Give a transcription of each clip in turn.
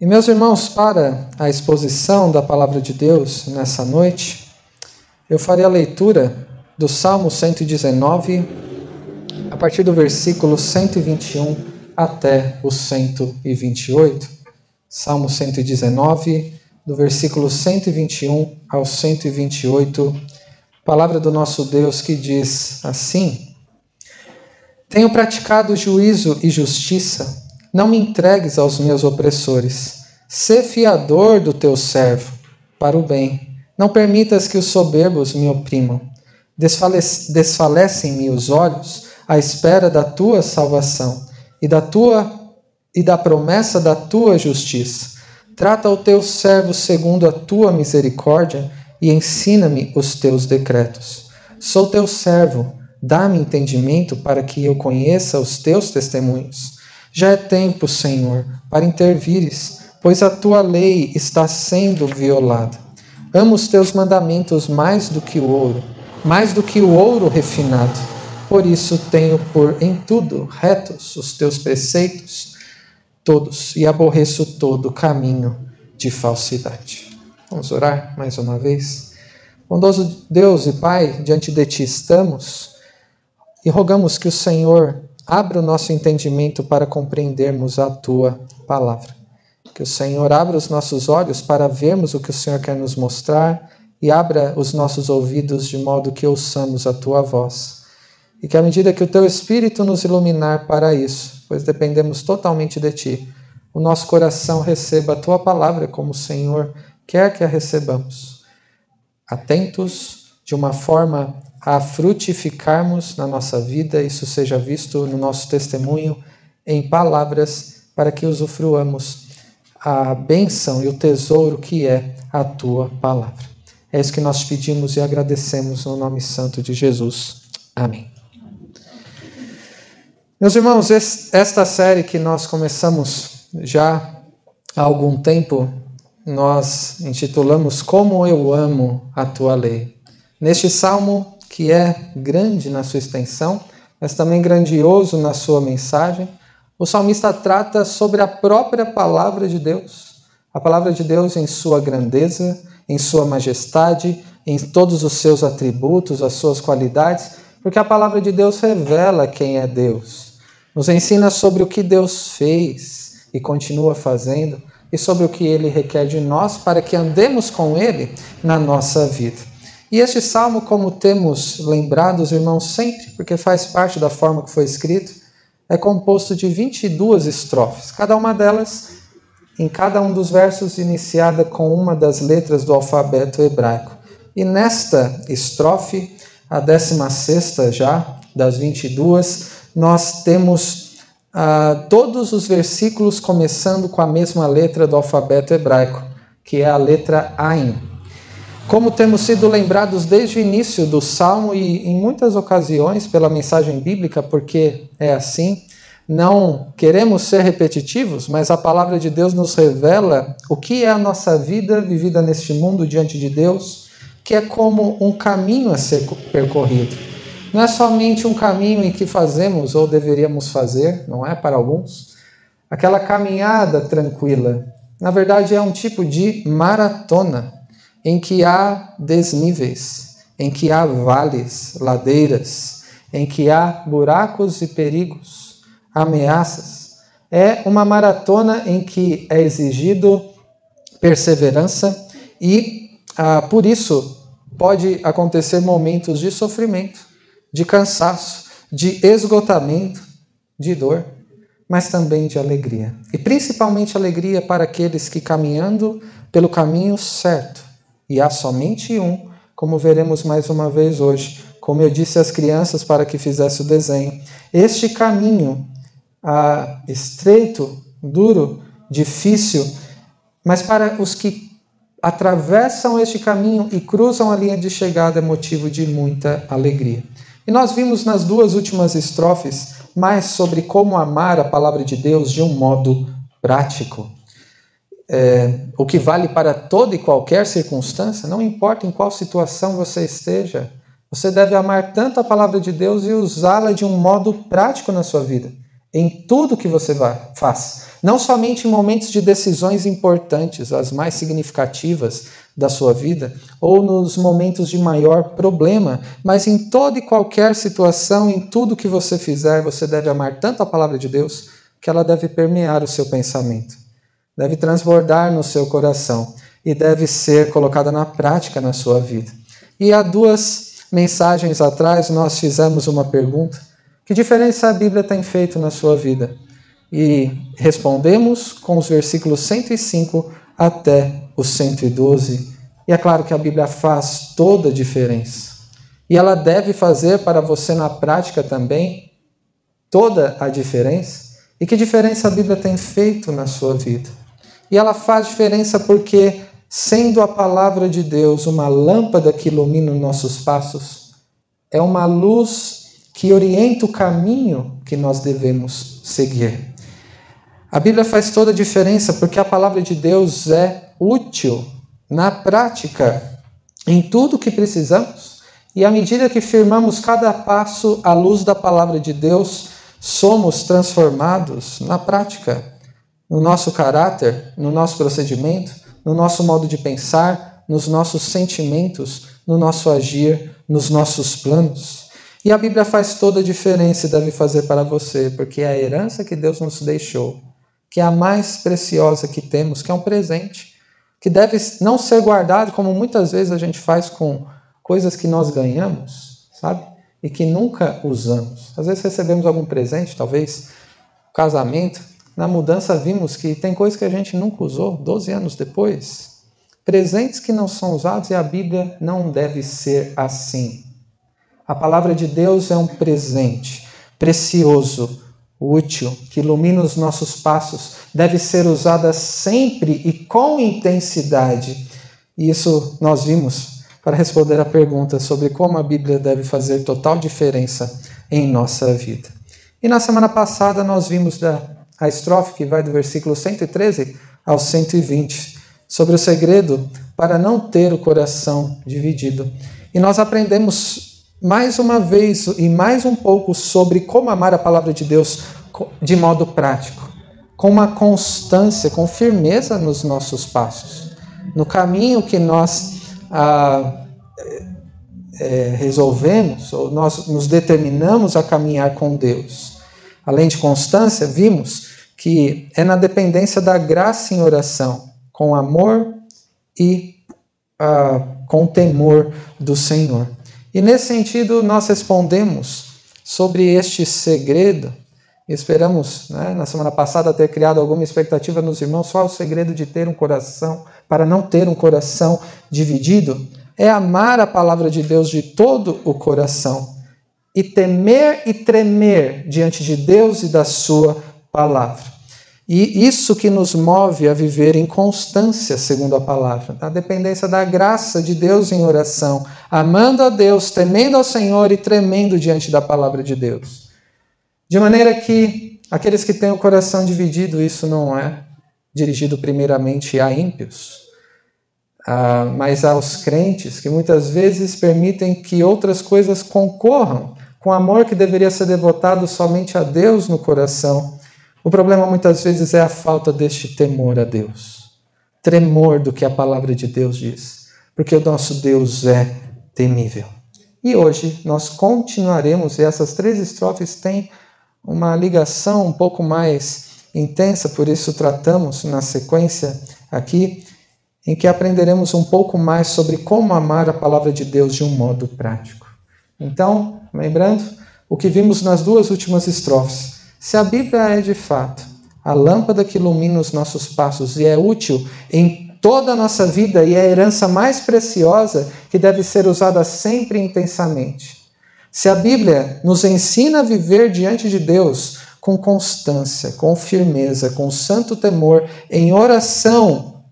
E meus irmãos, para a exposição da palavra de Deus nessa noite, eu farei a leitura do Salmo 119, a partir do versículo 121 até o 128. Salmo 119, do versículo 121 ao 128, palavra do nosso Deus que diz assim: Tenho praticado juízo e justiça não me entregues aos meus opressores. Sê fiador do teu servo, para o bem. Não permitas que os soberbos me oprimam. Desfalecem-me os olhos à espera da tua salvação e da tua e da promessa da tua justiça. Trata o teu servo segundo a tua misericórdia e ensina-me os teus decretos. Sou teu servo, dá-me entendimento para que eu conheça os teus testemunhos. Já é tempo, Senhor, para intervires, pois a tua lei está sendo violada. Amo os teus mandamentos mais do que o ouro, mais do que o ouro refinado. Por isso tenho por em tudo retos os teus preceitos todos e aborreço todo caminho de falsidade. Vamos orar mais uma vez. Bondoso Deus e Pai, diante de ti estamos e rogamos que o Senhor Abra o nosso entendimento para compreendermos a tua palavra. Que o Senhor abra os nossos olhos para vermos o que o Senhor quer nos mostrar e abra os nossos ouvidos de modo que ouçamos a tua voz. E que à medida que o teu Espírito nos iluminar para isso, pois dependemos totalmente de ti, o nosso coração receba a tua palavra como o Senhor quer que a recebamos. Atentos de uma forma a frutificarmos na nossa vida, isso seja visto no nosso testemunho em palavras, para que usufruamos a bênção e o tesouro que é a tua palavra. É isso que nós pedimos e agradecemos no nome santo de Jesus. Amém. Meus irmãos, esta série que nós começamos já há algum tempo, nós intitulamos Como Eu Amo a Tua Lei. Neste salmo, que é grande na sua extensão, mas também grandioso na sua mensagem. O salmista trata sobre a própria palavra de Deus, a palavra de Deus em sua grandeza, em sua majestade, em todos os seus atributos, as suas qualidades, porque a palavra de Deus revela quem é Deus. Nos ensina sobre o que Deus fez e continua fazendo e sobre o que ele requer de nós para que andemos com ele na nossa vida. E este salmo, como temos lembrado, os irmãos, sempre, porque faz parte da forma que foi escrito, é composto de 22 estrofes, cada uma delas, em cada um dos versos, iniciada com uma das letras do alfabeto hebraico. E nesta estrofe, a 16 já, das 22, nós temos ah, todos os versículos começando com a mesma letra do alfabeto hebraico, que é a letra Ain. Como temos sido lembrados desde o início do salmo e em muitas ocasiões pela mensagem bíblica, porque é assim, não queremos ser repetitivos, mas a palavra de Deus nos revela o que é a nossa vida vivida neste mundo diante de Deus, que é como um caminho a ser percorrido. Não é somente um caminho em que fazemos ou deveríamos fazer, não é para alguns, aquela caminhada tranquila. Na verdade, é um tipo de maratona em que há desníveis, em que há vales, ladeiras, em que há buracos e perigos, ameaças. É uma maratona em que é exigido perseverança e, ah, por isso, pode acontecer momentos de sofrimento, de cansaço, de esgotamento, de dor, mas também de alegria. E principalmente alegria para aqueles que, caminhando pelo caminho certo, e há somente um, como veremos mais uma vez hoje. Como eu disse às crianças para que fizesse o desenho, este caminho ah, estreito, duro, difícil, mas para os que atravessam este caminho e cruzam a linha de chegada é motivo de muita alegria. E nós vimos nas duas últimas estrofes mais sobre como amar a palavra de Deus de um modo prático é, o que vale para toda e qualquer circunstância, não importa em qual situação você esteja, você deve amar tanto a palavra de Deus e usá-la de um modo prático na sua vida, em tudo que você faz, não somente em momentos de decisões importantes, as mais significativas da sua vida, ou nos momentos de maior problema, mas em toda e qualquer situação, em tudo que você fizer, você deve amar tanto a palavra de Deus que ela deve permear o seu pensamento, deve transbordar no seu coração e deve ser colocada na prática na sua vida. E há duas mensagens atrás nós fizemos uma pergunta: que diferença a Bíblia tem feito na sua vida? E respondemos com os versículos 105 até o 112. E é claro que a Bíblia faz toda a diferença. E ela deve fazer para você na prática também toda a diferença. E que diferença a Bíblia tem feito na sua vida? E ela faz diferença porque sendo a palavra de Deus uma lâmpada que ilumina os nossos passos, é uma luz que orienta o caminho que nós devemos seguir. A Bíblia faz toda a diferença porque a palavra de Deus é útil na prática em tudo que precisamos. E à medida que firmamos cada passo à luz da palavra de Deus, somos transformados na prática, no nosso caráter, no nosso procedimento, no nosso modo de pensar, nos nossos sentimentos, no nosso agir, nos nossos planos. E a Bíblia faz toda a diferença e deve fazer para você, porque é a herança que Deus nos deixou, que é a mais preciosa que temos, que é um presente, que deve não ser guardado como muitas vezes a gente faz com coisas que nós ganhamos, sabe? E que nunca usamos. Às vezes recebemos algum presente, talvez casamento, na mudança vimos que tem coisas que a gente nunca usou 12 anos depois. Presentes que não são usados e a Bíblia não deve ser assim. A palavra de Deus é um presente precioso, útil, que ilumina os nossos passos, deve ser usada sempre e com intensidade. E isso nós vimos para responder a pergunta sobre como a Bíblia deve fazer total diferença em nossa vida. E na semana passada nós vimos da a estrofe que vai do versículo 113 ao 120, sobre o segredo para não ter o coração dividido. E nós aprendemos mais uma vez e mais um pouco sobre como amar a palavra de Deus de modo prático, com uma constância, com firmeza nos nossos passos, no caminho que nós ah, é, resolvemos, ou nós nos determinamos a caminhar com Deus. Além de constância, vimos que é na dependência da graça em oração, com amor e uh, com temor do Senhor. E nesse sentido, nós respondemos sobre este segredo. Esperamos, né, na semana passada, ter criado alguma expectativa nos irmãos. É o segredo de ter um coração, para não ter um coração dividido? É amar a palavra de Deus de todo o coração e temer e tremer diante de Deus e da Sua palavra. E isso que nos move a viver em constância, segundo a palavra, a dependência da graça de Deus em oração, amando a Deus, temendo ao Senhor e tremendo diante da palavra de Deus. De maneira que aqueles que têm o coração dividido, isso não é dirigido primeiramente a ímpios, mas aos crentes que muitas vezes permitem que outras coisas concorram com o amor que deveria ser devotado somente a Deus no coração o problema muitas vezes é a falta deste temor a Deus, tremor do que a palavra de Deus diz, porque o nosso Deus é temível. E hoje nós continuaremos, e essas três estrofes têm uma ligação um pouco mais intensa, por isso tratamos na sequência aqui, em que aprenderemos um pouco mais sobre como amar a palavra de Deus de um modo prático. Então, lembrando o que vimos nas duas últimas estrofes se a Bíblia é de fato a lâmpada que ilumina os nossos passos e é útil em toda a nossa vida e é a herança mais preciosa que deve ser usada sempre intensamente. Se a Bíblia nos ensina a viver diante de Deus com constância, com firmeza, com santo temor, em oração,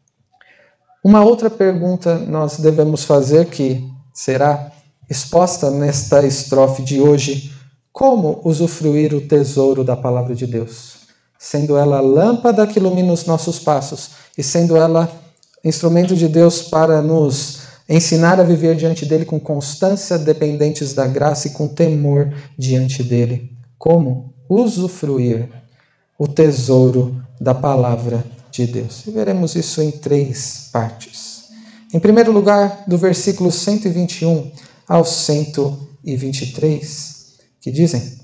uma outra pergunta nós devemos fazer que será exposta nesta estrofe de hoje como usufruir o tesouro da palavra de Deus? Sendo ela a lâmpada que ilumina os nossos passos e sendo ela instrumento de Deus para nos ensinar a viver diante dele com constância, dependentes da graça e com temor diante dele. Como usufruir o tesouro da palavra de Deus. E veremos isso em três partes. Em primeiro lugar, do versículo 121 ao 123, que dizem: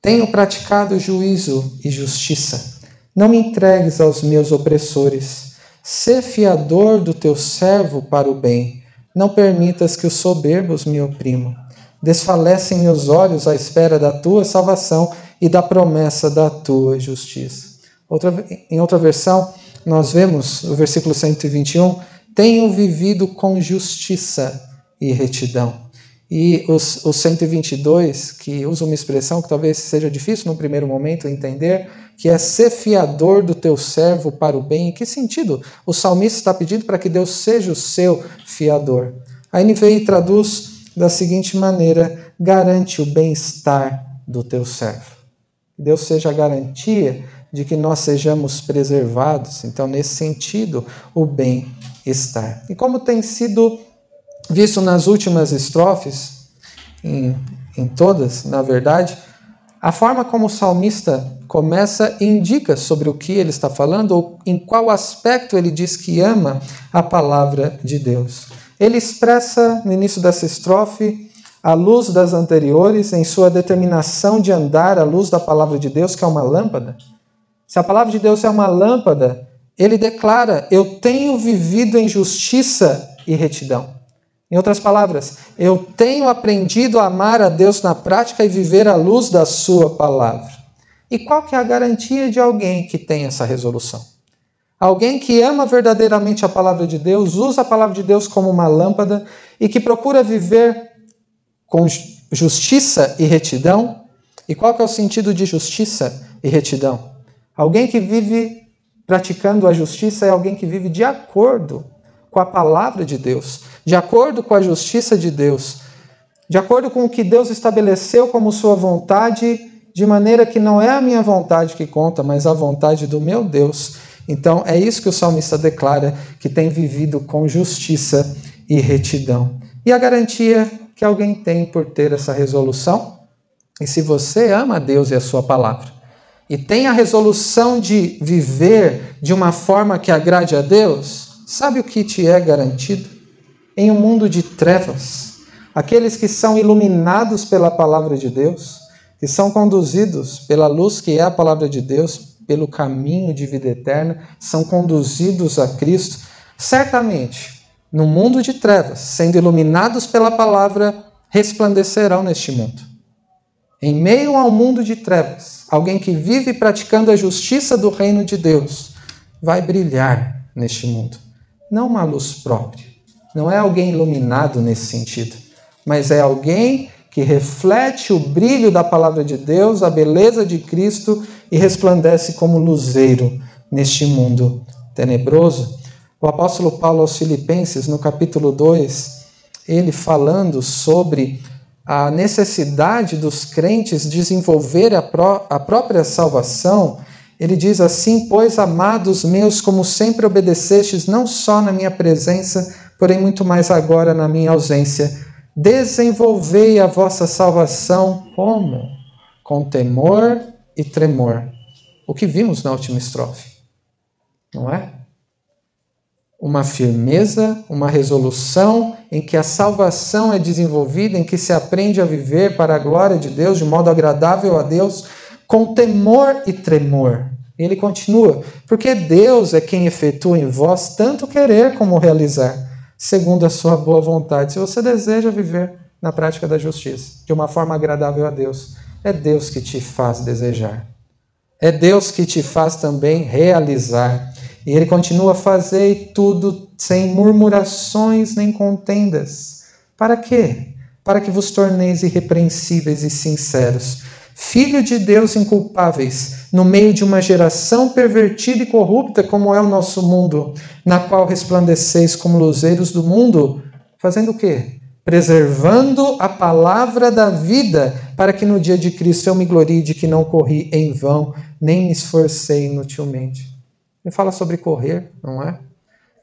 Tenho praticado juízo e justiça. Não me entregues aos meus opressores. Sê fiador do teu servo para o bem. Não permitas que os soberbos me oprimam. Desfalecem meus olhos à espera da tua salvação e da promessa da tua justiça. Outra, em outra versão, nós vemos o versículo 121, tenho vivido com justiça e retidão. E os, os 122, que usa uma expressão que talvez seja difícil no primeiro momento entender, que é ser fiador do teu servo para o bem. Em que sentido? O salmista está pedindo para que Deus seja o seu fiador. A NVI traduz da seguinte maneira: garante o bem-estar do teu servo. Deus seja a garantia de que nós sejamos preservados. Então, nesse sentido, o bem-estar. E como tem sido visto nas últimas estrofes, em, em todas, na verdade, a forma como o salmista começa indica sobre o que ele está falando ou em qual aspecto ele diz que ama a palavra de Deus. Ele expressa no início dessa estrofe a luz das anteriores em sua determinação de andar à luz da palavra de Deus, que é uma lâmpada. Se a palavra de Deus é uma lâmpada, ele declara: Eu tenho vivido em justiça e retidão. Em outras palavras, eu tenho aprendido a amar a Deus na prática e viver à luz da Sua palavra. E qual que é a garantia de alguém que tem essa resolução? Alguém que ama verdadeiramente a palavra de Deus, usa a palavra de Deus como uma lâmpada e que procura viver com justiça e retidão. E qual que é o sentido de justiça e retidão? Alguém que vive praticando a justiça é alguém que vive de acordo com a palavra de Deus, de acordo com a justiça de Deus, de acordo com o que Deus estabeleceu como sua vontade, de maneira que não é a minha vontade que conta, mas a vontade do meu Deus. Então é isso que o salmista declara que tem vivido com justiça e retidão. E a garantia que alguém tem por ter essa resolução? E se você ama a Deus e a sua palavra, e tem a resolução de viver de uma forma que agrade a Deus, Sabe o que te é garantido? Em um mundo de trevas, aqueles que são iluminados pela palavra de Deus, que são conduzidos pela luz que é a palavra de Deus, pelo caminho de vida eterna, são conduzidos a Cristo, certamente, no mundo de trevas, sendo iluminados pela palavra, resplandecerão neste mundo. Em meio ao mundo de trevas, alguém que vive praticando a justiça do reino de Deus vai brilhar neste mundo não uma luz própria. Não é alguém iluminado nesse sentido, mas é alguém que reflete o brilho da palavra de Deus, a beleza de Cristo e resplandece como luzeiro neste mundo tenebroso. O apóstolo Paulo aos Filipenses, no capítulo 2, ele falando sobre a necessidade dos crentes desenvolver a, pró a própria salvação, ele diz assim: Pois, amados meus, como sempre obedecestes, não só na minha presença, porém muito mais agora na minha ausência, desenvolvei a vossa salvação como? Com temor e tremor. O que vimos na última estrofe, não é? Uma firmeza, uma resolução em que a salvação é desenvolvida, em que se aprende a viver para a glória de Deus, de modo agradável a Deus com temor e tremor. Ele continua, porque Deus é quem efetua em vós tanto querer como realizar, segundo a sua boa vontade. Se você deseja viver na prática da justiça, de uma forma agradável a Deus, é Deus que te faz desejar. É Deus que te faz também realizar. E ele continua a fazer tudo sem murmurações nem contendas. Para quê? Para que vos torneis irrepreensíveis e sinceros filho de Deus inculpáveis, no meio de uma geração pervertida e corrupta como é o nosso mundo, na qual resplandeceis como luzeiros do mundo, fazendo o quê? Preservando a palavra da vida, para que no dia de Cristo eu me glorie de que não corri em vão, nem me esforcei inutilmente. Ele fala sobre correr, não é?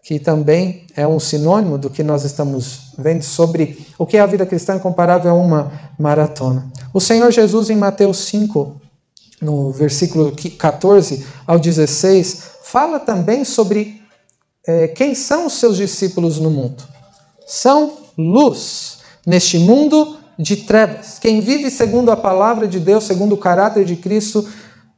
que também é um sinônimo do que nós estamos vendo sobre o que é a vida cristã comparável a uma maratona. O Senhor Jesus, em Mateus 5, no versículo 14 ao 16, fala também sobre é, quem são os seus discípulos no mundo. São luz neste mundo de trevas. Quem vive segundo a palavra de Deus, segundo o caráter de Cristo,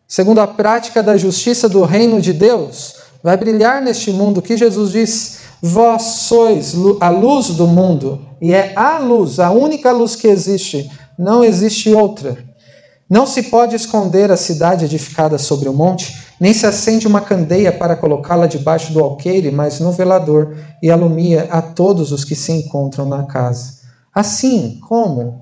segundo a prática da justiça do reino de Deus, vai brilhar neste mundo. Que Jesus disse: Vós sois a luz do mundo, e é a luz, a única luz que existe, não existe outra. Não se pode esconder a cidade edificada sobre o monte, nem se acende uma candeia para colocá-la debaixo do alqueire, mas no velador, e alumia a todos os que se encontram na casa. Assim como?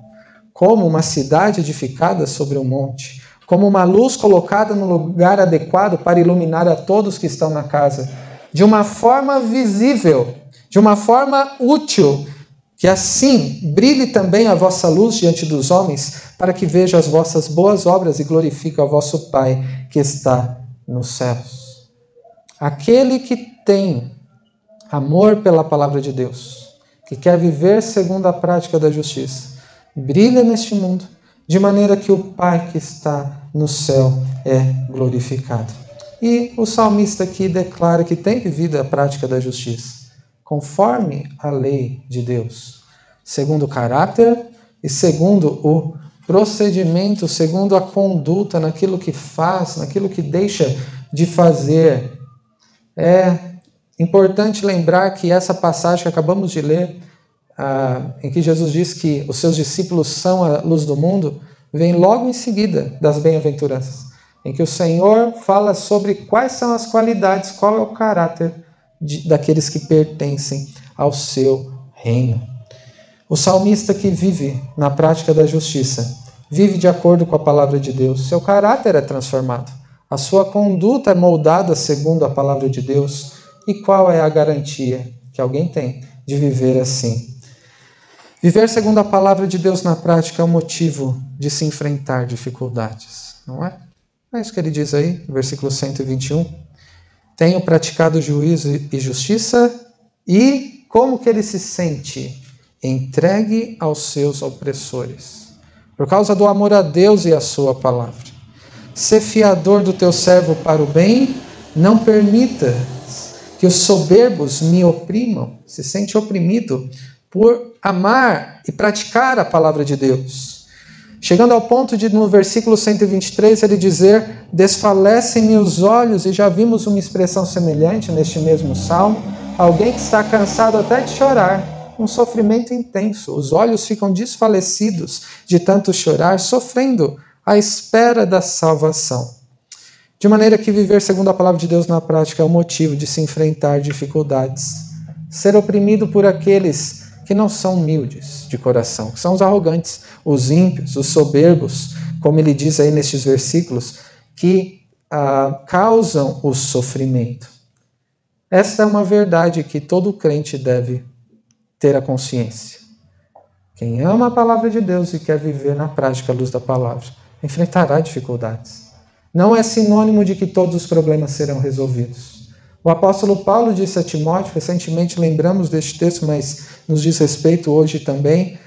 Como uma cidade edificada sobre o monte, como uma luz colocada no lugar adequado para iluminar a todos que estão na casa, de uma forma visível, de uma forma útil, que assim brilhe também a vossa luz diante dos homens, para que vejam as vossas boas obras e glorifiquem o vosso Pai que está nos céus. Aquele que tem amor pela palavra de Deus, que quer viver segundo a prática da justiça, brilha neste mundo, de maneira que o Pai que está no céu é glorificado. E o salmista aqui declara que tem vivido a prática da justiça conforme a lei de Deus, segundo o caráter e segundo o procedimento, segundo a conduta, naquilo que faz, naquilo que deixa de fazer. É importante lembrar que essa passagem que acabamos de ler, ah, em que Jesus diz que os seus discípulos são a luz do mundo, vem logo em seguida das bem-aventuranças, em que o Senhor fala sobre quais são as qualidades, qual é o caráter de, daqueles que pertencem ao seu reino. O salmista que vive na prática da justiça, vive de acordo com a palavra de Deus, seu caráter é transformado, a sua conduta é moldada segundo a palavra de Deus. E qual é a garantia que alguém tem de viver assim? Viver segundo a palavra de Deus na prática é o motivo de se enfrentar dificuldades, não é? É isso que ele diz aí, versículo 121. Tenho praticado juízo e justiça e como que ele se sente? Entregue aos seus opressores. Por causa do amor a Deus e a sua palavra. Ser fiador do teu servo para o bem, não permita que os soberbos me oprimam. Se sente oprimido por amar e praticar a palavra de Deus. Chegando ao ponto de, no versículo 123, ele dizer: Desfalecem-me os olhos, e já vimos uma expressão semelhante neste mesmo salmo. Alguém que está cansado até de chorar, um sofrimento intenso. Os olhos ficam desfalecidos de tanto chorar, sofrendo à espera da salvação. De maneira que viver segundo a palavra de Deus na prática é o motivo de se enfrentar dificuldades. Ser oprimido por aqueles que não são humildes de coração, que são os arrogantes, os ímpios, os soberbos, como ele diz aí nestes versículos, que ah, causam o sofrimento. Esta é uma verdade que todo crente deve ter a consciência. Quem ama a palavra de Deus e quer viver na prática a luz da palavra, enfrentará dificuldades. Não é sinônimo de que todos os problemas serão resolvidos. O apóstolo Paulo disse a Timóteo, recentemente lembramos deste texto, mas nos diz respeito hoje também,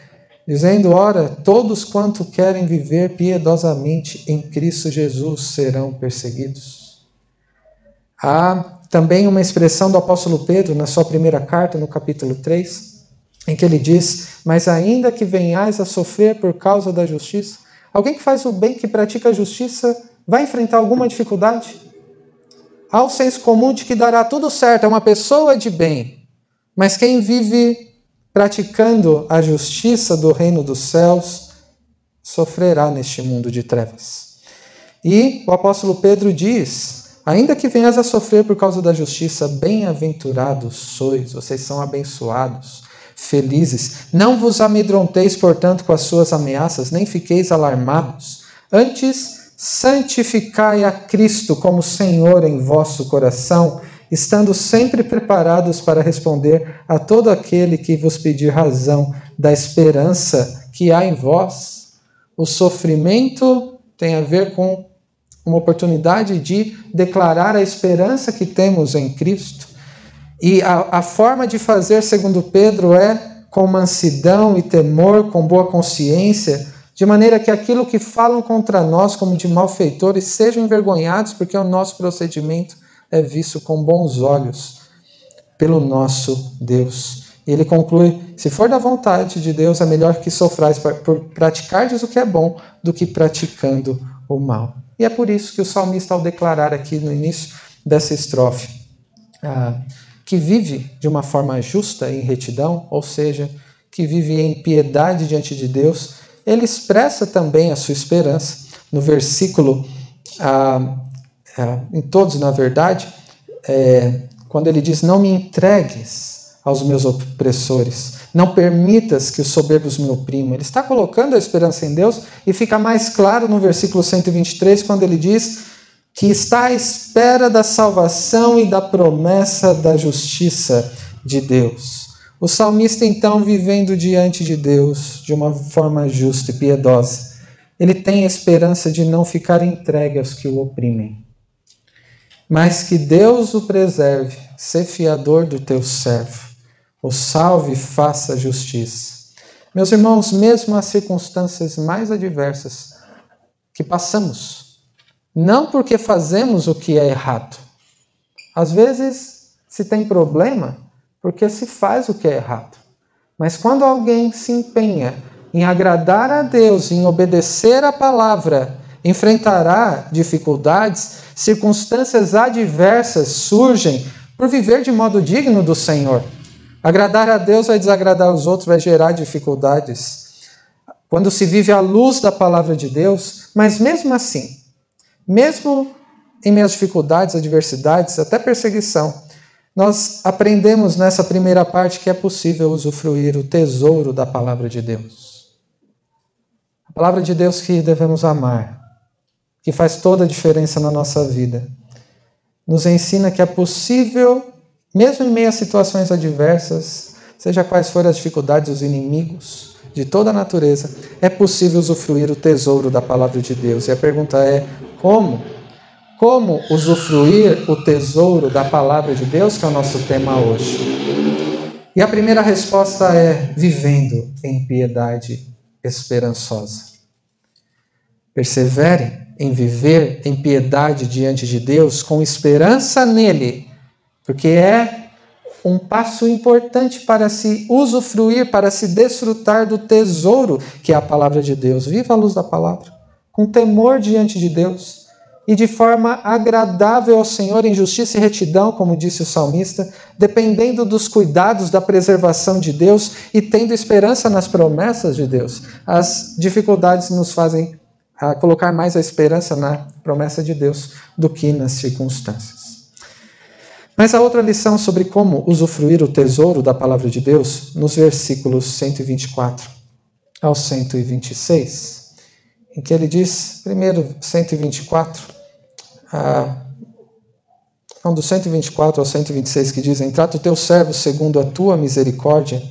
dizendo: Ora, todos quanto querem viver piedosamente em Cristo Jesus serão perseguidos. Há também uma expressão do apóstolo Pedro na sua primeira carta, no capítulo 3, em que ele diz: Mas ainda que venhais a sofrer por causa da justiça, alguém que faz o bem, que pratica a justiça, vai enfrentar alguma dificuldade? Há o senso comum de que dará tudo certo, é uma pessoa de bem. Mas quem vive praticando a justiça do reino dos céus sofrerá neste mundo de trevas. E o apóstolo Pedro diz: Ainda que venhas a sofrer por causa da justiça, bem-aventurados sois, vocês são abençoados, felizes. Não vos amedronteis, portanto, com as suas ameaças, nem fiqueis alarmados. Antes, santificai a Cristo como Senhor em vosso coração, estando sempre preparados para responder a todo aquele que vos pedir razão da esperança que há em vós. O sofrimento tem a ver com uma oportunidade de declarar a esperança que temos em Cristo. E a, a forma de fazer, segundo Pedro, é com mansidão e temor, com boa consciência, de maneira que aquilo que falam contra nós como de malfeitores sejam envergonhados, porque o nosso procedimento é visto com bons olhos pelo nosso Deus. E ele conclui: se for da vontade de Deus, é melhor que sofrais por praticardes o que é bom do que praticando o mal. E é por isso que o salmista, ao declarar aqui no início dessa estrofe, ah, que vive de uma forma justa em retidão, ou seja, que vive em piedade diante de Deus, ele expressa também a sua esperança no versículo, ah, ah, em todos, na verdade, é, quando ele diz: Não me entregues aos meus opressores. Não permitas que os soberbos me oprimam. Ele está colocando a esperança em Deus e fica mais claro no versículo 123, quando ele diz que está à espera da salvação e da promessa da justiça de Deus. O salmista, então, vivendo diante de Deus de uma forma justa e piedosa, ele tem a esperança de não ficar entregue aos que o oprimem, mas que Deus o preserve, ser fiador do teu servo o salve e faça justiça. Meus irmãos, mesmo as circunstâncias mais adversas que passamos, não porque fazemos o que é errado. Às vezes se tem problema porque se faz o que é errado. Mas quando alguém se empenha em agradar a Deus, em obedecer a palavra, enfrentará dificuldades, circunstâncias adversas surgem por viver de modo digno do Senhor. Agradar a Deus vai desagradar os outros, vai gerar dificuldades. Quando se vive à luz da palavra de Deus, mas mesmo assim, mesmo em às dificuldades, adversidades, até perseguição, nós aprendemos nessa primeira parte que é possível usufruir o tesouro da palavra de Deus. A palavra de Deus que devemos amar, que faz toda a diferença na nossa vida, nos ensina que é possível mesmo em meio a situações adversas, seja quais forem as dificuldades, os inimigos de toda a natureza, é possível usufruir o tesouro da palavra de Deus. E a pergunta é: como? Como usufruir o tesouro da palavra de Deus, que é o nosso tema hoje? E a primeira resposta é: vivendo em piedade esperançosa. Persevere em viver em piedade diante de Deus, com esperança nele porque é um passo importante para se usufruir, para se desfrutar do tesouro que é a palavra de Deus. Viva a luz da palavra, com temor diante de Deus e de forma agradável ao Senhor em justiça e retidão, como disse o salmista, dependendo dos cuidados da preservação de Deus e tendo esperança nas promessas de Deus. As dificuldades nos fazem ah, colocar mais a esperança na promessa de Deus do que nas circunstâncias. Mas a outra lição sobre como usufruir o tesouro da palavra de Deus, nos versículos 124 ao 126, em que ele diz, primeiro 124, ah, não, do 124 ao 126, que dizem: Trata o teu servo segundo a tua misericórdia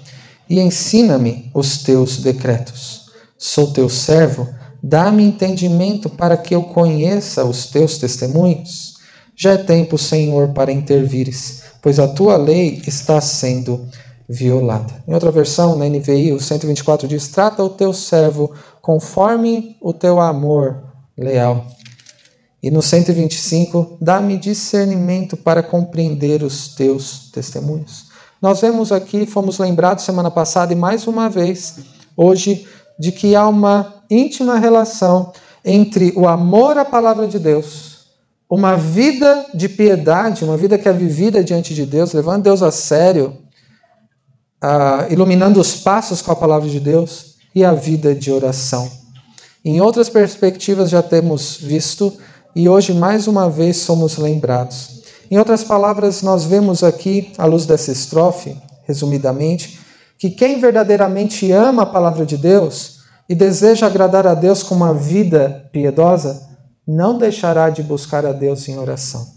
e ensina-me os teus decretos. Sou teu servo, dá-me entendimento para que eu conheça os teus testemunhos. Já é tempo, Senhor, para intervires, pois a tua lei está sendo violada. Em outra versão, na NVI, o 124 diz: Trata o teu servo conforme o teu amor leal. E no 125, dá-me discernimento para compreender os teus testemunhos. Nós vemos aqui, fomos lembrados semana passada e mais uma vez, hoje, de que há uma íntima relação entre o amor à palavra de Deus uma vida de piedade, uma vida que é vivida diante de Deus, levando Deus a sério, uh, iluminando os passos com a palavra de Deus e a vida de oração. Em outras perspectivas já temos visto e hoje mais uma vez somos lembrados. Em outras palavras, nós vemos aqui, à luz dessa estrofe, resumidamente, que quem verdadeiramente ama a palavra de Deus e deseja agradar a Deus com uma vida piedosa, não deixará de buscar a Deus em oração.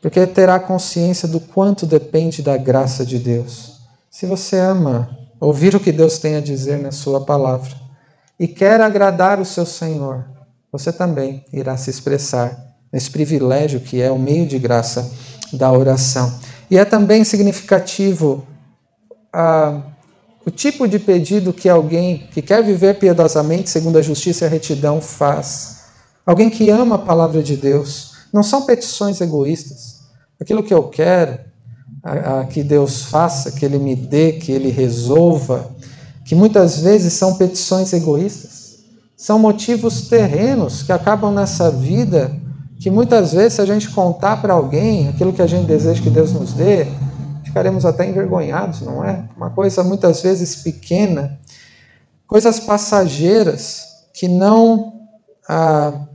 Porque terá consciência do quanto depende da graça de Deus. Se você ama ouvir o que Deus tem a dizer na Sua palavra e quer agradar o seu Senhor, você também irá se expressar nesse privilégio que é o meio de graça da oração. E é também significativo a o tipo de pedido que alguém que quer viver piedosamente segundo a justiça e a retidão faz. Alguém que ama a palavra de Deus. Não são petições egoístas. Aquilo que eu quero a, a, que Deus faça, que Ele me dê, que Ele resolva, que muitas vezes são petições egoístas. São motivos terrenos que acabam nessa vida, que muitas vezes, se a gente contar para alguém aquilo que a gente deseja que Deus nos dê, ficaremos até envergonhados, não é? Uma coisa muitas vezes pequena, coisas passageiras que não ah,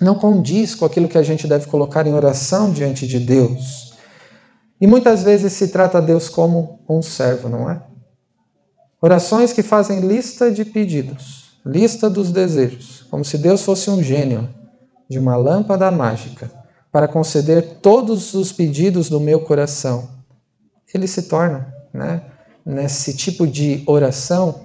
não condiz com aquilo que a gente deve colocar em oração diante de Deus. E muitas vezes se trata Deus como um servo, não é? Orações que fazem lista de pedidos, lista dos desejos, como se Deus fosse um gênio de uma lâmpada mágica para conceder todos os pedidos do meu coração ele se torna, né, nesse tipo de oração,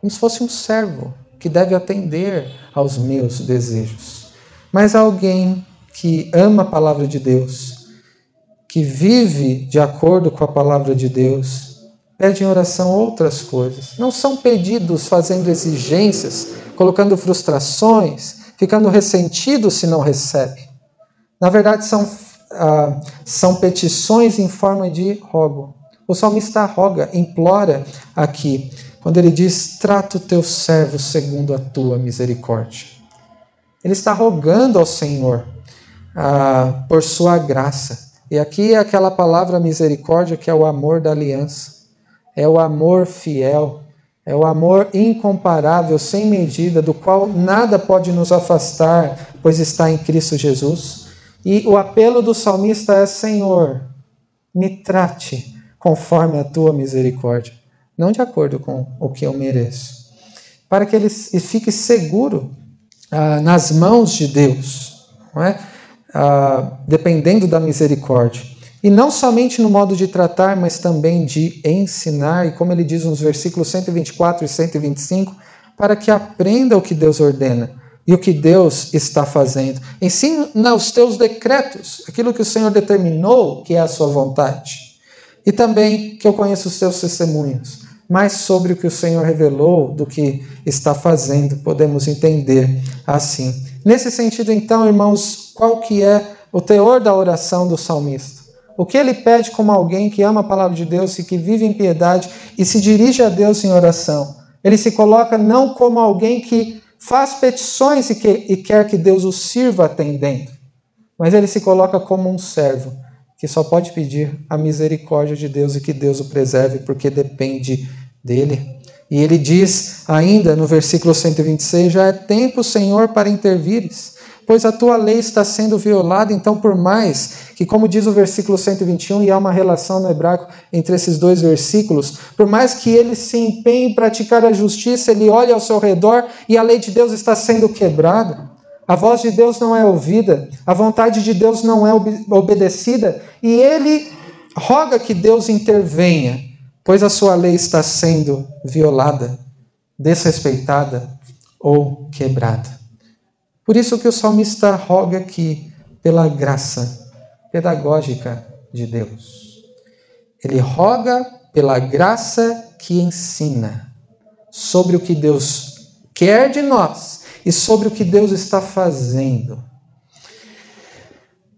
como se fosse um servo que deve atender aos meus desejos. Mas alguém que ama a palavra de Deus, que vive de acordo com a palavra de Deus, pede em oração outras coisas. Não são pedidos fazendo exigências, colocando frustrações, ficando ressentido se não recebe. Na verdade, são ah, são petições em forma de rogo. O salmista roga, implora aqui, quando ele diz: Trata o teu servo segundo a tua misericórdia. Ele está rogando ao Senhor ah, por sua graça. E aqui é aquela palavra misericórdia que é o amor da aliança, é o amor fiel, é o amor incomparável, sem medida, do qual nada pode nos afastar, pois está em Cristo Jesus. E o apelo do salmista é: Senhor, me trate conforme a tua misericórdia, não de acordo com o que eu mereço, para que ele fique seguro ah, nas mãos de Deus, não é? Ah, dependendo da misericórdia. E não somente no modo de tratar, mas também de ensinar, e como ele diz nos versículos 124 e 125, para que aprenda o que Deus ordena e o que Deus está fazendo. Ensina os teus decretos, aquilo que o Senhor determinou que é a sua vontade. E também que eu conheça os teus testemunhos. Mais sobre o que o Senhor revelou do que está fazendo, podemos entender assim. Nesse sentido, então, irmãos, qual que é o teor da oração do salmista? O que ele pede como alguém que ama a palavra de Deus e que vive em piedade e se dirige a Deus em oração? Ele se coloca não como alguém que faz petições e, que, e quer que Deus o sirva atendendo, mas ele se coloca como um servo que só pode pedir a misericórdia de Deus e que Deus o preserve porque depende dele. E ele diz ainda no versículo 126: Já é tempo, Senhor, para intervires pois a tua lei está sendo violada. Então, por mais que, como diz o versículo 121, e há uma relação no hebraico entre esses dois versículos, por mais que ele se empenhe em praticar a justiça, ele olha ao seu redor e a lei de Deus está sendo quebrada. A voz de Deus não é ouvida, a vontade de Deus não é obedecida, e ele roga que Deus intervenha, pois a sua lei está sendo violada, desrespeitada ou quebrada. Por isso que o salmista roga aqui pela graça pedagógica de Deus. Ele roga pela graça que ensina sobre o que Deus quer de nós e sobre o que Deus está fazendo.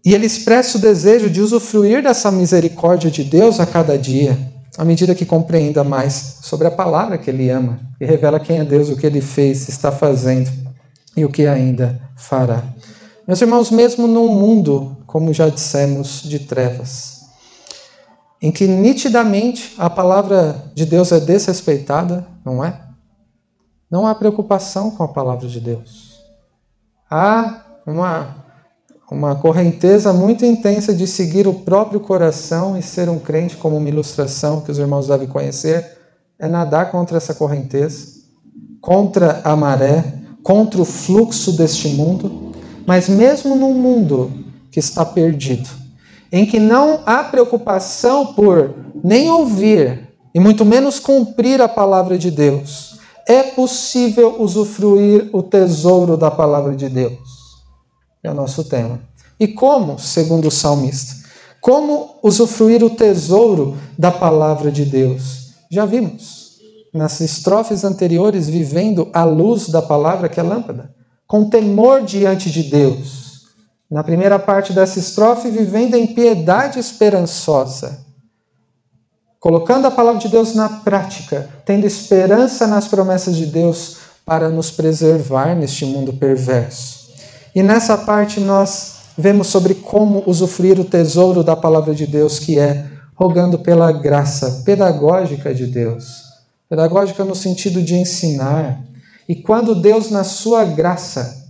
E ele expressa o desejo de usufruir dessa misericórdia de Deus a cada dia, à medida que compreenda mais sobre a palavra que ele ama e revela quem é Deus, o que ele fez, está fazendo e o que ainda fará. Meus irmãos, mesmo num mundo, como já dissemos, de trevas, em que nitidamente a palavra de Deus é desrespeitada, não é? Não há preocupação com a palavra de Deus. Há uma, uma correnteza muito intensa de seguir o próprio coração e ser um crente, como uma ilustração que os irmãos devem conhecer, é nadar contra essa correnteza, contra a maré, contra o fluxo deste mundo, mas mesmo num mundo que está perdido, em que não há preocupação por nem ouvir e muito menos cumprir a palavra de Deus, é possível usufruir o tesouro da palavra de Deus. É o nosso tema. E como, segundo o salmista? Como usufruir o tesouro da palavra de Deus? Já vimos. Nas estrofes anteriores, vivendo à luz da palavra que é lâmpada, com temor diante de Deus. Na primeira parte dessa estrofe, vivendo em piedade esperançosa, colocando a palavra de Deus na prática, tendo esperança nas promessas de Deus para nos preservar neste mundo perverso. E nessa parte nós vemos sobre como usufruir o tesouro da palavra de Deus, que é rogando pela graça pedagógica de Deus. Pedagógica no sentido de ensinar. E quando Deus, na sua graça,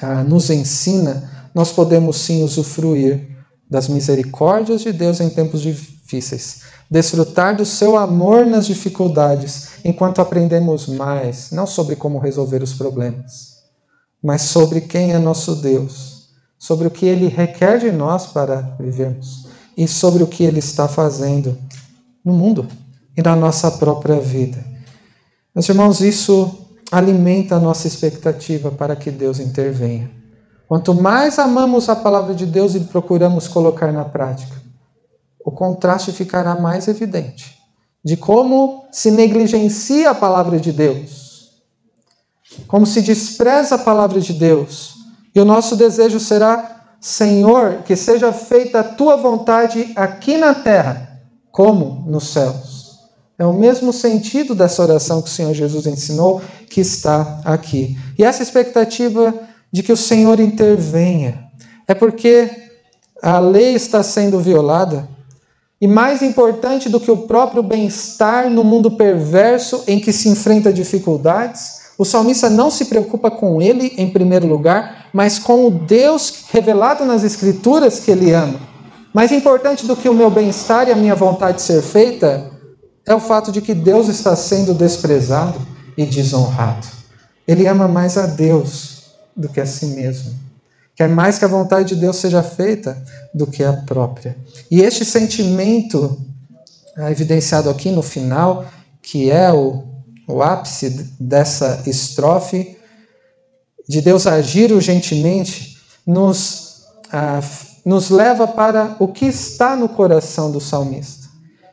ah, nos ensina, nós podemos sim usufruir das misericórdias de Deus em tempos difíceis desfrutar do seu amor nas dificuldades, enquanto aprendemos mais, não sobre como resolver os problemas, mas sobre quem é nosso Deus, sobre o que ele requer de nós para vivermos e sobre o que ele está fazendo no mundo e na nossa própria vida. Meus irmãos, isso alimenta a nossa expectativa para que Deus intervenha. Quanto mais amamos a palavra de Deus e procuramos colocar na prática, o contraste ficará mais evidente de como se negligencia a palavra de Deus, como se despreza a palavra de Deus. E o nosso desejo será, Senhor, que seja feita a tua vontade aqui na terra, como nos céus. É o mesmo sentido dessa oração que o Senhor Jesus ensinou, que está aqui. E essa expectativa de que o Senhor intervenha é porque a lei está sendo violada e mais importante do que o próprio bem-estar no mundo perverso em que se enfrenta dificuldades, o salmista não se preocupa com ele em primeiro lugar, mas com o Deus revelado nas Escrituras que ele ama. Mais importante do que o meu bem-estar e a minha vontade de ser feita é o fato de que Deus está sendo desprezado e desonrado. Ele ama mais a Deus do que a si mesmo. Quer mais que a vontade de Deus seja feita do que a própria. E este sentimento é evidenciado aqui no final, que é o, o ápice dessa estrofe, de Deus agir urgentemente, nos, ah, nos leva para o que está no coração do salmista.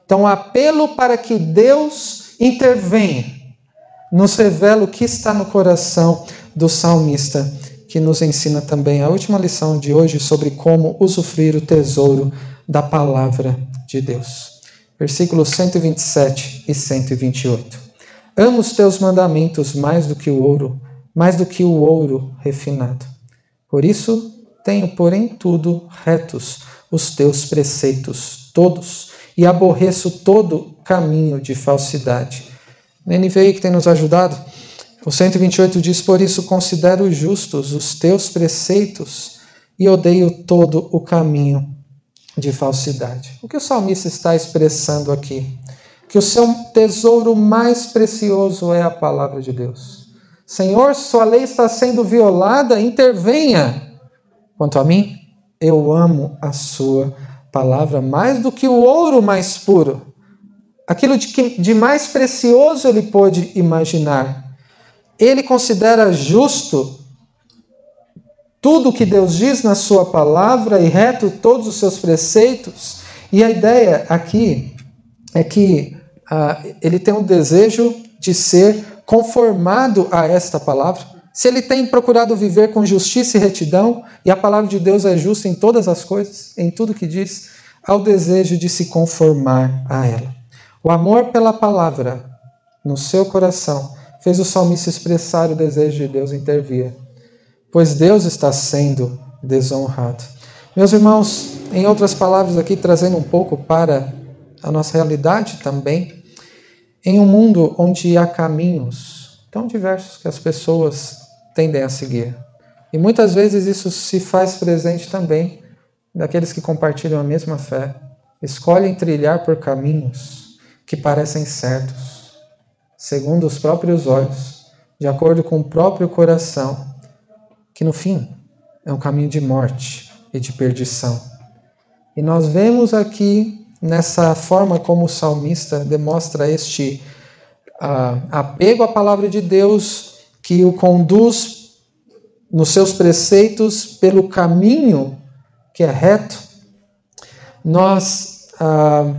Então, apelo para que Deus intervenha nos revela o que está no coração do salmista que nos ensina também a última lição de hoje sobre como usufruir o tesouro da palavra de Deus. Versículos 127 e 128. Amo os teus mandamentos mais do que o ouro, mais do que o ouro refinado. Por isso tenho, porém, tudo retos os teus preceitos, todos, e aborreço todo caminho de falsidade. NVI que tem nos ajudado o 128 diz: Por isso considero justos os teus preceitos e odeio todo o caminho de falsidade. O que o salmista está expressando aqui? Que o seu tesouro mais precioso é a palavra de Deus. Senhor, sua lei está sendo violada, intervenha. Quanto a mim, eu amo a sua palavra mais do que o ouro mais puro. Aquilo de, que, de mais precioso ele pôde imaginar ele considera justo tudo o que Deus diz na sua palavra e reto todos os seus preceitos. E a ideia aqui é que uh, ele tem um desejo de ser conformado a esta palavra. Se ele tem procurado viver com justiça e retidão, e a palavra de Deus é justa em todas as coisas, em tudo que diz, há o desejo de se conformar a ela. O amor pela palavra no seu coração fez o salmista expressar o desejo de Deus intervir, pois Deus está sendo desonrado. Meus irmãos, em outras palavras, aqui trazendo um pouco para a nossa realidade também, em um mundo onde há caminhos tão diversos que as pessoas tendem a seguir. E muitas vezes isso se faz presente também daqueles que compartilham a mesma fé, escolhem trilhar por caminhos que parecem certos, segundo os próprios olhos, de acordo com o próprio coração, que no fim é um caminho de morte e de perdição. E nós vemos aqui, nessa forma como o salmista demonstra este uh, apego à palavra de Deus, que o conduz nos seus preceitos pelo caminho que é reto, nós uh,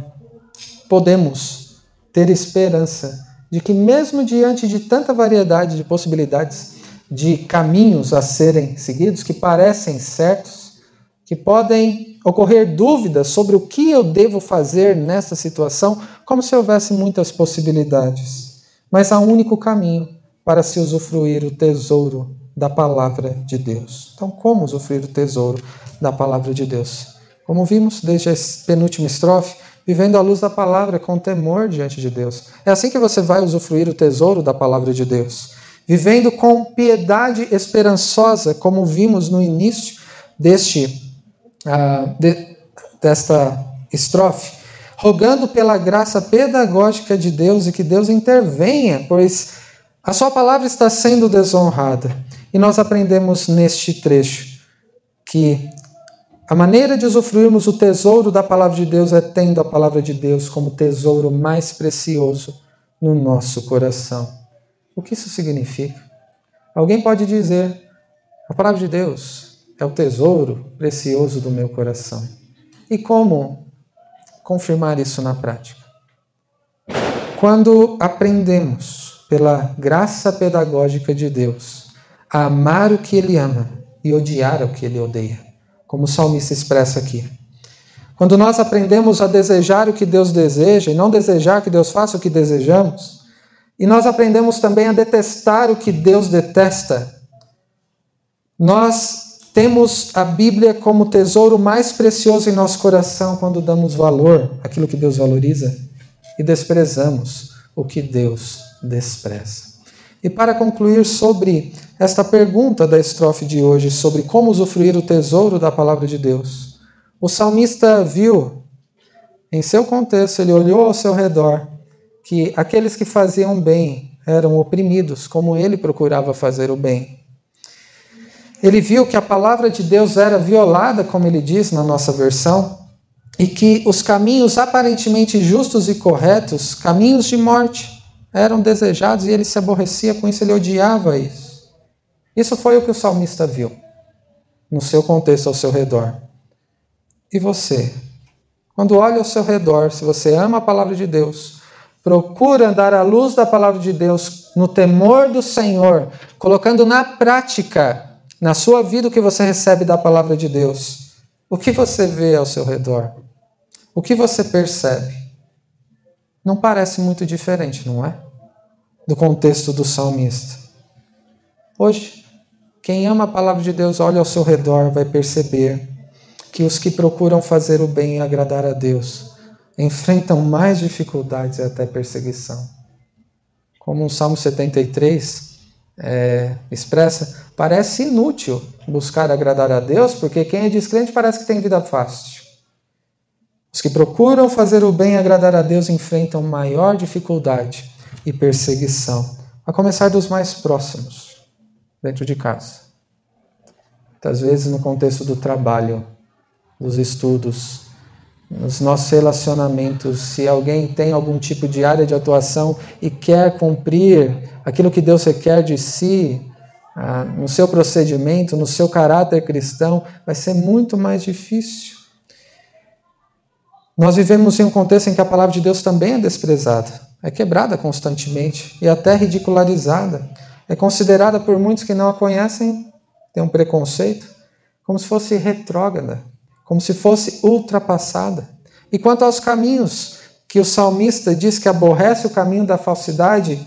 podemos ter esperança de que, mesmo diante de tanta variedade de possibilidades de caminhos a serem seguidos, que parecem certos, que podem ocorrer dúvidas sobre o que eu devo fazer nessa situação, como se houvesse muitas possibilidades. Mas há um único caminho para se usufruir o tesouro da palavra de Deus. Então, como usufruir o tesouro da palavra de Deus? Como vimos desde a penúltima estrofe, vivendo à luz da palavra com temor diante de Deus. É assim que você vai usufruir o tesouro da palavra de Deus. Vivendo com piedade esperançosa, como vimos no início deste, uh, de, desta estrofe, rogando pela graça pedagógica de Deus e que Deus intervenha, pois a sua palavra está sendo desonrada. E nós aprendemos neste trecho que a maneira de usufruirmos o tesouro da palavra de Deus é tendo a palavra de Deus como tesouro mais precioso no nosso coração. O que isso significa? Alguém pode dizer: a palavra de Deus é o tesouro precioso do meu coração. E como confirmar isso na prática? Quando aprendemos, pela graça pedagógica de Deus, a amar o que Ele ama e odiar o que Ele odeia como o salmista expressa aqui. Quando nós aprendemos a desejar o que Deus deseja e não desejar que Deus faça o que desejamos, e nós aprendemos também a detestar o que Deus detesta, nós temos a Bíblia como tesouro mais precioso em nosso coração quando damos valor àquilo que Deus valoriza e desprezamos o que Deus despreza. E para concluir sobre esta pergunta da estrofe de hoje, sobre como usufruir o tesouro da palavra de Deus, o salmista viu, em seu contexto, ele olhou ao seu redor, que aqueles que faziam bem eram oprimidos, como ele procurava fazer o bem. Ele viu que a palavra de Deus era violada, como ele diz na nossa versão, e que os caminhos aparentemente justos e corretos, caminhos de morte, eram desejados e ele se aborrecia com isso, ele odiava isso. Isso foi o que o salmista viu no seu contexto ao seu redor. E você? Quando olha ao seu redor, se você ama a palavra de Deus, procura andar à luz da palavra de Deus, no temor do Senhor, colocando na prática, na sua vida, o que você recebe da palavra de Deus. O que você vê ao seu redor? O que você percebe? não parece muito diferente, não é? Do contexto do salmista. Hoje, quem ama a palavra de Deus, olha ao seu redor, vai perceber que os que procuram fazer o bem e agradar a Deus enfrentam mais dificuldades e até perseguição. Como o Salmo 73 é, expressa, parece inútil buscar agradar a Deus, porque quem é descrente parece que tem vida fácil. Os que procuram fazer o bem e agradar a Deus enfrentam maior dificuldade e perseguição, a começar dos mais próximos, dentro de casa. Muitas vezes no contexto do trabalho, dos estudos, nos nossos relacionamentos, se alguém tem algum tipo de área de atuação e quer cumprir aquilo que Deus requer de si, ah, no seu procedimento, no seu caráter cristão, vai ser muito mais difícil. Nós vivemos em um contexto em que a palavra de Deus também é desprezada, é quebrada constantemente e até ridicularizada. É considerada por muitos que não a conhecem, tem um preconceito, como se fosse retrógrada, como se fosse ultrapassada. E quanto aos caminhos que o salmista diz que aborrece o caminho da falsidade,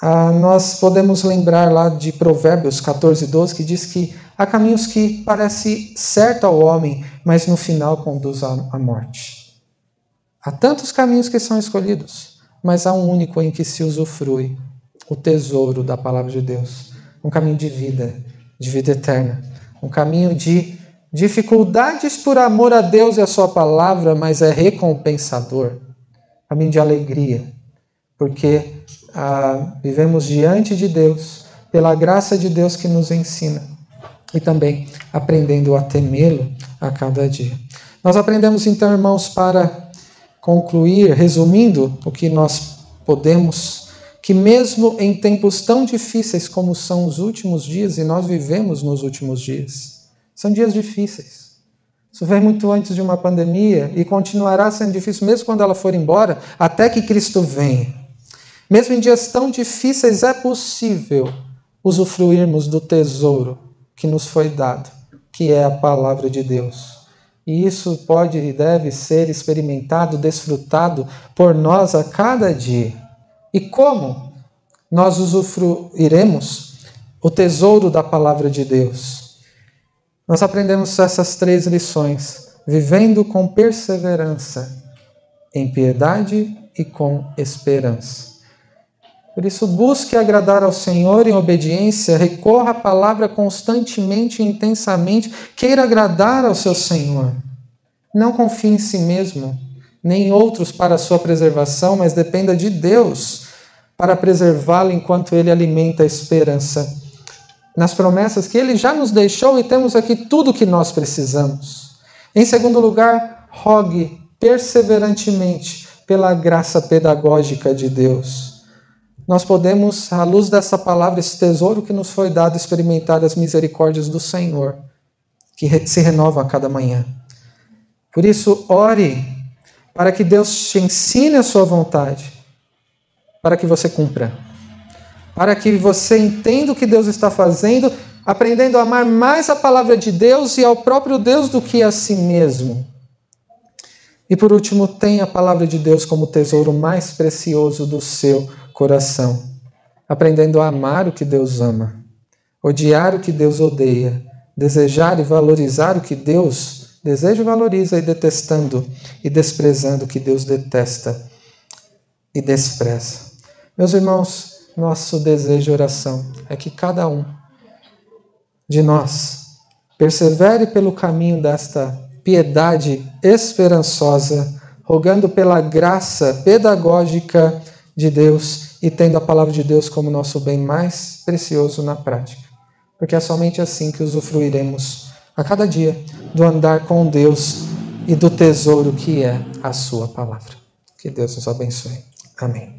ah, nós podemos lembrar lá de Provérbios 14, 12, que diz que há caminhos que parecem certo ao homem, mas no final conduz à morte. Há tantos caminhos que são escolhidos, mas há um único em que se usufrui o tesouro da palavra de Deus. Um caminho de vida, de vida eterna. Um caminho de dificuldades por amor a Deus e a Sua palavra, mas é recompensador. Caminho de alegria, porque ah, vivemos diante de Deus, pela graça de Deus que nos ensina, e também aprendendo a temê-lo a cada dia. Nós aprendemos então, irmãos, para concluir, resumindo o que nós podemos, que mesmo em tempos tão difíceis como são os últimos dias, e nós vivemos nos últimos dias, são dias difíceis. Isso veio muito antes de uma pandemia e continuará sendo difícil mesmo quando ela for embora, até que Cristo venha. Mesmo em dias tão difíceis, é possível usufruirmos do tesouro que nos foi dado, que é a palavra de Deus. E isso pode e deve ser experimentado, desfrutado por nós a cada dia. E como nós usufruiremos o tesouro da palavra de Deus? Nós aprendemos essas três lições, vivendo com perseverança, em piedade e com esperança. Por isso, busque agradar ao Senhor em obediência, recorra à palavra constantemente e intensamente, queira agradar ao seu Senhor. Não confie em si mesmo, nem em outros para a sua preservação, mas dependa de Deus para preservá-lo enquanto ele alimenta a esperança nas promessas que ele já nos deixou e temos aqui tudo o que nós precisamos. Em segundo lugar, rogue perseverantemente pela graça pedagógica de Deus nós podemos, à luz dessa palavra, esse tesouro que nos foi dado, experimentar as misericórdias do Senhor, que se renovam a cada manhã. Por isso, ore para que Deus te ensine a sua vontade, para que você cumpra, para que você entenda o que Deus está fazendo, aprendendo a amar mais a palavra de Deus e ao próprio Deus do que a si mesmo. E por último, tenha a palavra de Deus como tesouro mais precioso do seu coração, aprendendo a amar o que Deus ama, odiar o que Deus odeia, desejar e valorizar o que Deus deseja e valoriza, e detestando e desprezando o que Deus detesta e despreza. Meus irmãos, nosso desejo e oração é que cada um de nós persevere pelo caminho desta piedade esperançosa, rogando pela graça pedagógica de Deus e tendo a palavra de Deus como nosso bem mais precioso na prática. Porque é somente assim que usufruiremos a cada dia do andar com Deus e do tesouro que é a Sua palavra. Que Deus nos abençoe. Amém.